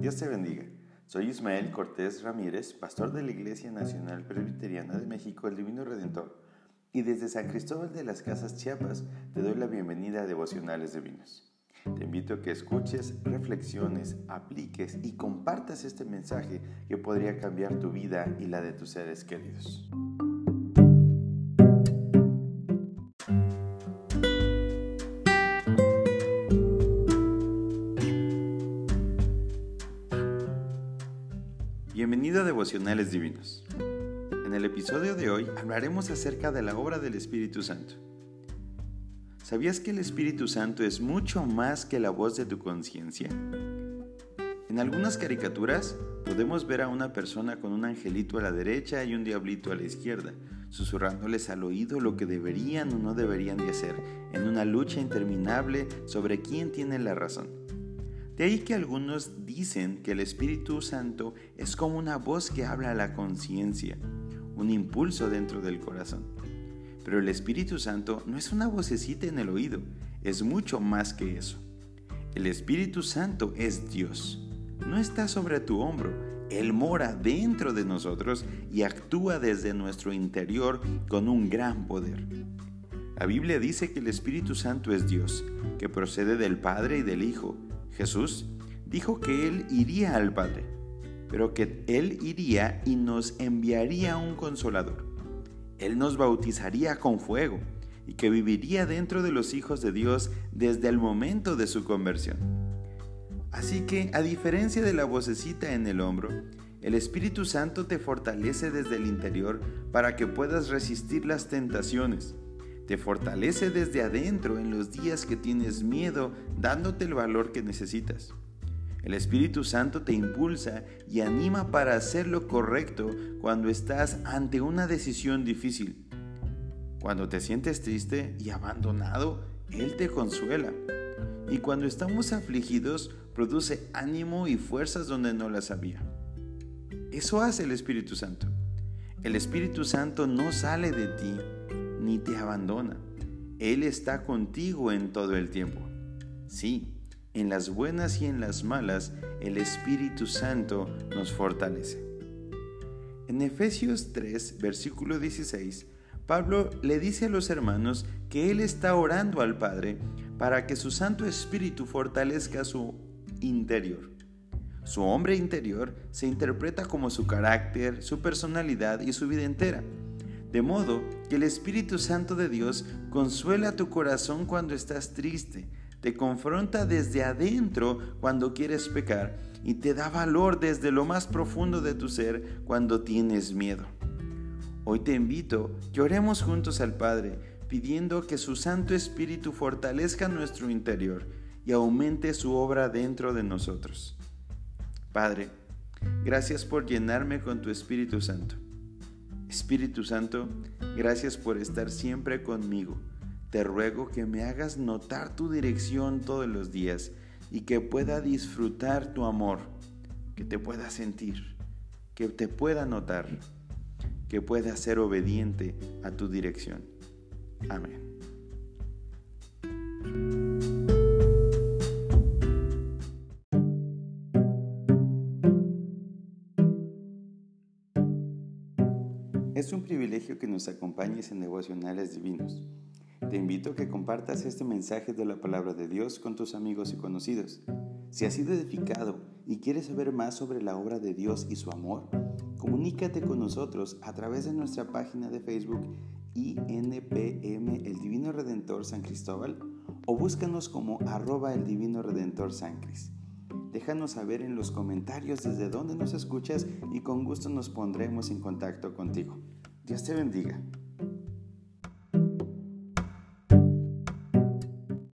Dios te bendiga. Soy Ismael Cortés Ramírez, pastor de la Iglesia Nacional Presbiteriana de México, el Divino Redentor, y desde San Cristóbal de las Casas Chiapas te doy la bienvenida a Devocionales Divinos. Te invito a que escuches, reflexiones, apliques y compartas este mensaje que podría cambiar tu vida y la de tus seres queridos. Bienvenido a Devocionales Divinos. En el episodio de hoy hablaremos acerca de la obra del Espíritu Santo. ¿Sabías que el Espíritu Santo es mucho más que la voz de tu conciencia? En algunas caricaturas podemos ver a una persona con un angelito a la derecha y un diablito a la izquierda, susurrándoles al oído lo que deberían o no deberían de hacer, en una lucha interminable sobre quién tiene la razón. De ahí que algunos dicen que el Espíritu Santo es como una voz que habla a la conciencia, un impulso dentro del corazón. Pero el Espíritu Santo no es una vocecita en el oído, es mucho más que eso. El Espíritu Santo es Dios. No está sobre tu hombro, Él mora dentro de nosotros y actúa desde nuestro interior con un gran poder. La Biblia dice que el Espíritu Santo es Dios, que procede del Padre y del Hijo, Jesús dijo que Él iría al Padre, pero que Él iría y nos enviaría un consolador. Él nos bautizaría con fuego y que viviría dentro de los hijos de Dios desde el momento de su conversión. Así que, a diferencia de la vocecita en el hombro, el Espíritu Santo te fortalece desde el interior para que puedas resistir las tentaciones te fortalece desde adentro en los días que tienes miedo, dándote el valor que necesitas. El Espíritu Santo te impulsa y anima para hacer lo correcto cuando estás ante una decisión difícil. Cuando te sientes triste y abandonado, Él te consuela. Y cuando estamos afligidos, produce ánimo y fuerzas donde no las había. Eso hace el Espíritu Santo. El Espíritu Santo no sale de ti, ni te abandona. Él está contigo en todo el tiempo. Sí, en las buenas y en las malas, el Espíritu Santo nos fortalece. En Efesios 3, versículo 16, Pablo le dice a los hermanos que él está orando al Padre para que su Santo Espíritu fortalezca su interior. Su hombre interior se interpreta como su carácter, su personalidad y su vida entera. De modo que el Espíritu Santo de Dios consuela tu corazón cuando estás triste, te confronta desde adentro cuando quieres pecar y te da valor desde lo más profundo de tu ser cuando tienes miedo. Hoy te invito que oremos juntos al Padre, pidiendo que su Santo Espíritu fortalezca nuestro interior y aumente su obra dentro de nosotros. Padre, gracias por llenarme con tu Espíritu Santo. Espíritu Santo, gracias por estar siempre conmigo. Te ruego que me hagas notar tu dirección todos los días y que pueda disfrutar tu amor, que te pueda sentir, que te pueda notar, que pueda ser obediente a tu dirección. Amén. Es un privilegio que nos acompañes en devocionales divinos. Te invito a que compartas este mensaje de la palabra de Dios con tus amigos y conocidos. Si has sido edificado y quieres saber más sobre la obra de Dios y su amor, comunícate con nosotros a través de nuestra página de Facebook INPM El Divino Redentor San Cristóbal o búscanos como arroba el Divino Redentor San Cris. Déjanos saber en los comentarios desde dónde nos escuchas y con gusto nos pondremos en contacto contigo. Dios te bendiga.